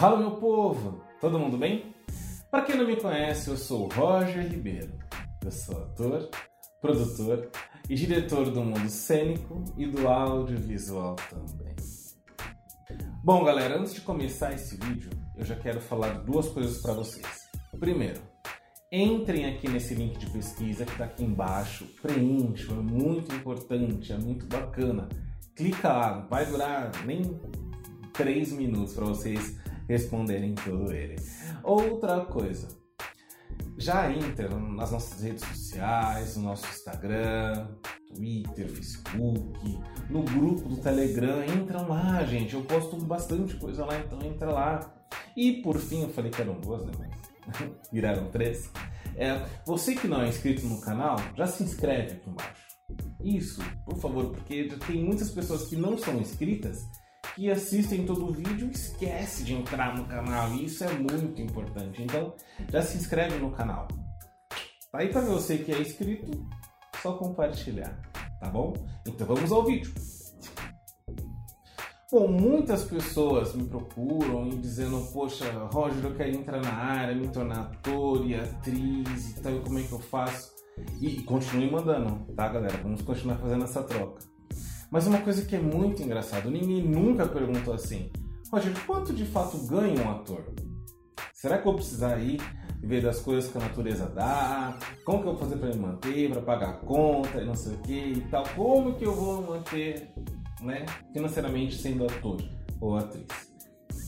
Fala meu povo, todo mundo bem? Para quem não me conhece, eu sou Roger Ribeiro. Eu sou ator, produtor e diretor do mundo cênico e do audiovisual também. Bom, galera, antes de começar esse vídeo, eu já quero falar duas coisas para vocês. Primeiro, entrem aqui nesse link de pesquisa que está aqui embaixo, preencham, é muito importante, é muito bacana. Clica lá, vai durar nem 3 minutos para vocês responderem tudo ele. Outra coisa, já entra nas nossas redes sociais, no nosso Instagram, Twitter, Facebook, no grupo do Telegram, entram lá, gente. Eu posto bastante coisa lá, então entra lá. E por fim, eu falei que eram duas, né? Mas viraram três. É, você que não é inscrito no canal, já se inscreve aqui embaixo. Isso, por favor, porque tem muitas pessoas que não são inscritas que assistem todo o vídeo e esquece de entrar no canal. E isso é muito importante. Então, já se inscreve no canal. Tá aí para você que é inscrito, só compartilhar, tá bom? Então vamos ao vídeo. Bom, muitas pessoas me procuram e dizendo, poxa, Roger, eu quero entrar na área, me tornar ator e atriz e tal, como é que eu faço? E, continue mandando, tá, galera? Vamos continuar fazendo essa troca. Mas uma coisa que é muito engraçado, ninguém nunca perguntou assim, Roger, quanto de fato ganha um ator? Será que eu vou precisar ir ver das coisas que a natureza dá? Como que eu vou fazer para me manter, para pagar a conta e não sei o que e tal? Como que eu vou manter né, financeiramente sendo ator ou atriz?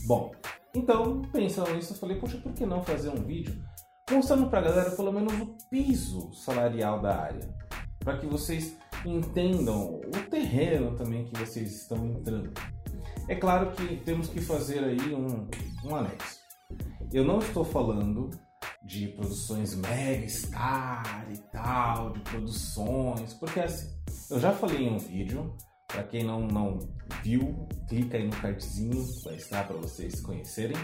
Bom, então, pensando nisso, eu falei, poxa, por que não fazer um vídeo mostrando para a galera pelo menos o piso salarial da área? Para que vocês entendam o terreno também que vocês estão entrando. É claro que temos que fazer aí um, um anexo. Eu não estou falando de produções mega star e tal, de produções, porque assim, eu já falei em um vídeo, para quem não, não viu, clica aí no cardzinho, vai estar para vocês conhecerem.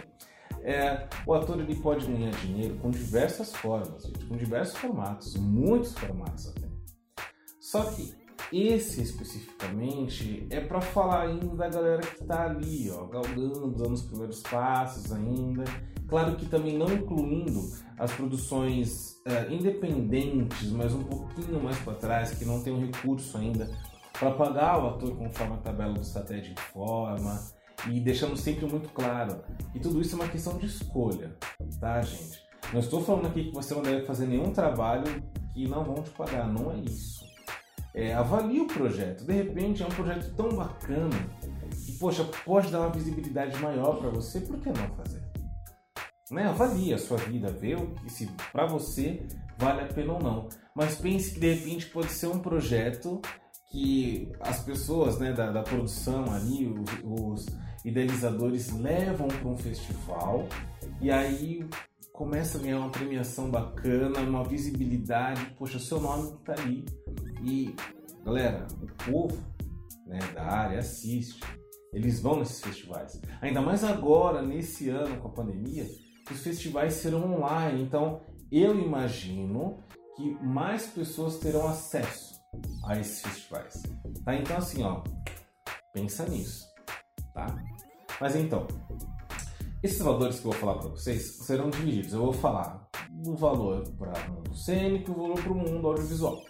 É, o ator ele pode ganhar dinheiro com diversas formas, gente, com diversos formatos, muitos formatos até. Só que esse especificamente é para falar ainda da galera que está ali, ó, galgando, dando os primeiros passos ainda. Claro que também não incluindo as produções uh, independentes, mas um pouquinho mais para trás, que não tem um recurso ainda para pagar o ator conforme a tabela do Satélite informa. E deixando sempre muito claro que tudo isso é uma questão de escolha, tá, gente? Não estou falando aqui que você não deve fazer nenhum trabalho que não vão te pagar, não é isso é, avalie o projeto. De repente é um projeto tão bacana que, poxa, pode dar uma visibilidade maior para você, por que não fazer? Né? Avalie a sua vida, vê o que se para você vale a pena ou não. Mas pense que de repente pode ser um projeto que as pessoas né, da, da produção ali, os, os idealizadores levam para um festival e aí começa a ganhar uma premiação bacana, uma visibilidade, poxa, seu nome está ali. E, galera, o povo né, da área assiste, eles vão nesses festivais. Ainda mais agora, nesse ano com a pandemia, os festivais serão online. Então, eu imagino que mais pessoas terão acesso a esses festivais. Tá? Então, assim, ó, pensa nisso, tá? Mas então, esses valores que eu vou falar para vocês serão divididos. Eu vou falar do valor para o mundo cênico e o valor para o mundo audiovisual.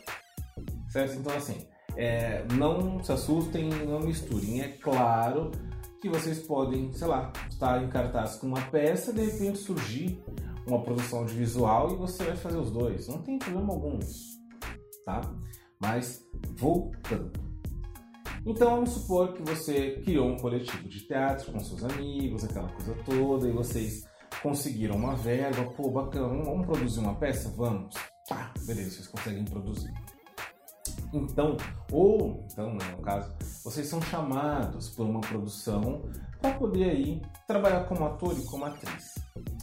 Certo? Então, assim, é, não se assustem, não misturem. É claro que vocês podem, sei lá, estar em cartaz com uma peça de repente surgir uma produção audiovisual e você vai fazer os dois. Não tem problema algum nisso, tá? Mas voltando. Então vamos supor que você criou um coletivo de teatro com seus amigos, aquela coisa toda, e vocês conseguiram uma verba, pô, bacana, vamos produzir uma peça? Vamos. Pá, beleza, vocês conseguem produzir. Então, ou, então, né, no caso, vocês são chamados por uma produção para poder aí trabalhar como ator e como atriz.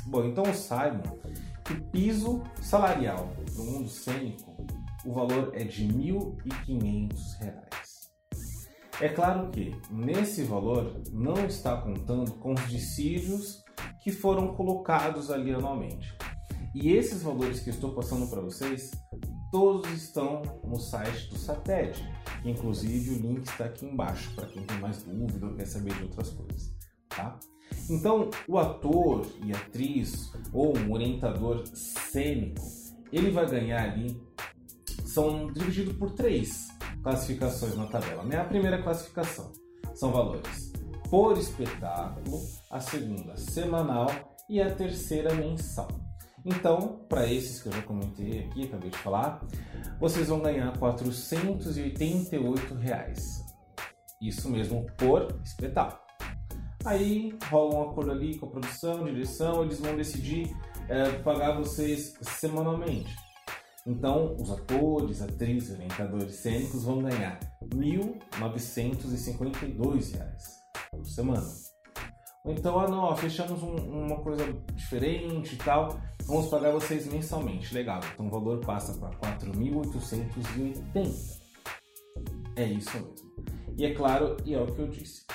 Bom, então saibam que o piso salarial no mundo cênico, o valor é de R$ 1.500. É claro que nesse valor não está contando com os dissídios que foram colocados ali anualmente. E esses valores que estou passando para vocês, todos estão no site do SATED. Inclusive o link está aqui embaixo para quem tem mais dúvida ou quer saber de outras coisas. Tá? Então, o ator e atriz ou um orientador cênico, ele vai ganhar ali, são divididos por três classificações na tabela. Né? A primeira classificação são valores por espetáculo, a segunda semanal e a terceira mensal. Então, para esses que eu já comentei aqui, acabei de falar, vocês vão ganhar 488 reais. Isso mesmo por espetáculo. Aí rola um acordo ali com a produção, direção, eles vão decidir é, pagar vocês semanalmente. Então, os atores, atrizes, orientadores cênicos vão ganhar R$ 1.952 por semana. Ou então, ah não, ó, fechamos um, uma coisa diferente e tal, vamos pagar vocês mensalmente. Legal, então o valor passa para 4.880. É isso mesmo. E é claro, e é o que eu disse,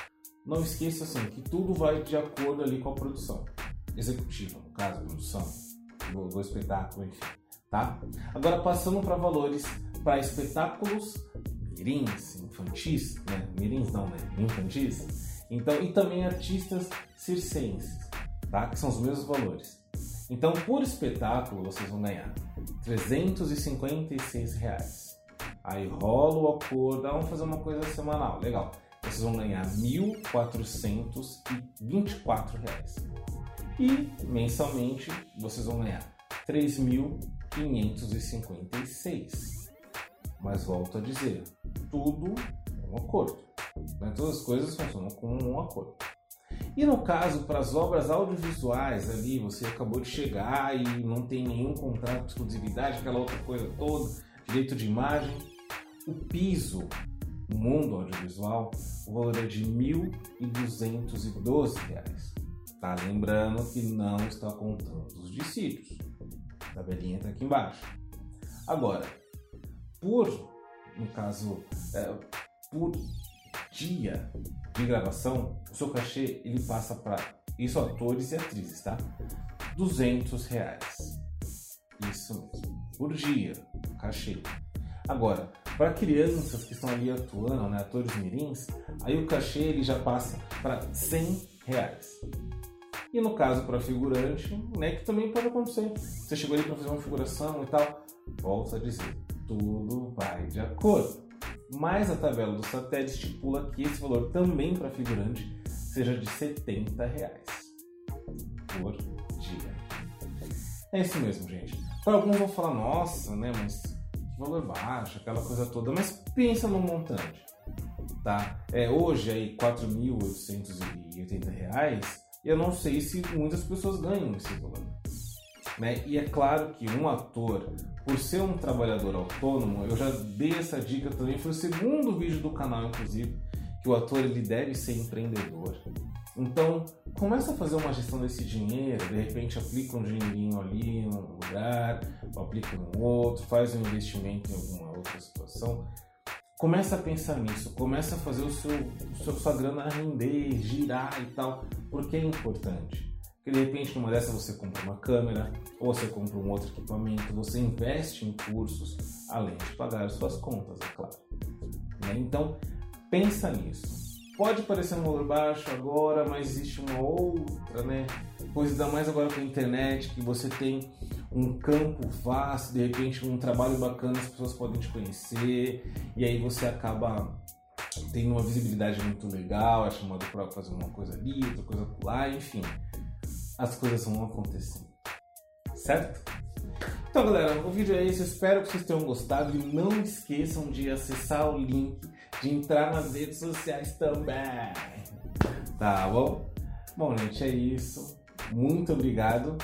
não esqueça assim, que tudo vai de acordo ali com a produção executiva, no caso, produção do, do espetáculo, enfim, tá? Agora passando para valores para espetáculos mirins, infantis, né? Mirins não, né? Infantis então, e também artistas circenses, tá? que são os mesmos valores. Então, por espetáculo, vocês vão ganhar 356 reais. Aí rola o acordo, ah, vamos fazer uma coisa semanal, legal. Vocês vão ganhar 1.424 reais. E mensalmente vocês vão ganhar 3.556. Mas volto a dizer, tudo é um acordo. Né? Todas as coisas funcionam com um acordo. E no caso, para as obras audiovisuais ali, você acabou de chegar e não tem nenhum contrato de exclusividade, aquela outra coisa toda, direito de imagem, o piso no mundo audiovisual, o valor é de R$ 1.212. Tá? Lembrando que não está contando os dissídios. A tabelinha está aqui embaixo. Agora, por, no caso, é, por dia de gravação, o seu cachê ele passa para isso atores e atrizes, tá? 200 reais. Isso mesmo, por dia, cachê. Agora, para crianças que estão ali atuando, né, atores mirins, aí o cachê ele já passa para 100 reais. E no caso para figurante, né, que também pode acontecer. Você chegou ali para fazer uma figuração e tal, volta a dizer, tudo vai de acordo mas a tabela do satélite estipula que esse valor também para figurante seja de 70 reais por dia. É isso mesmo, gente. Para alguns vão falar, nossa, né, mas que valor baixo, aquela coisa toda, mas pensa no montante, tá? É, hoje aí 4.880 reais, eu não sei se muitas pessoas ganham esse valor. Né? E é claro que um ator, por ser um trabalhador autônomo, eu já dei essa dica também, foi o segundo vídeo do canal, inclusive, que o ator ele deve ser empreendedor. Então, começa a fazer uma gestão desse dinheiro, de repente aplica um dinheirinho ali num lugar, aplica no outro, faz um investimento em alguma outra situação. Começa a pensar nisso, começa a fazer o seu, o seu sua grana render, girar e tal, porque é importante. Porque de repente numa dessas você compra uma câmera, ou você compra um outro equipamento, você investe em cursos, além de pagar as suas contas, é claro. Né? Então, pensa nisso. Pode parecer um valor baixo agora, mas existe uma outra, né? Pois ainda mais agora com a internet, que você tem um campo vasto, de repente um trabalho bacana, as pessoas podem te conhecer, e aí você acaba tendo uma visibilidade muito legal, é chamado para fazer uma coisa ali, outra coisa lá, enfim as coisas vão acontecendo. Certo? Então, galera, o vídeo é esse. espero que vocês tenham gostado. E não esqueçam de acessar o link, de entrar nas redes sociais também. Tá bom? Bom, gente, é isso. Muito obrigado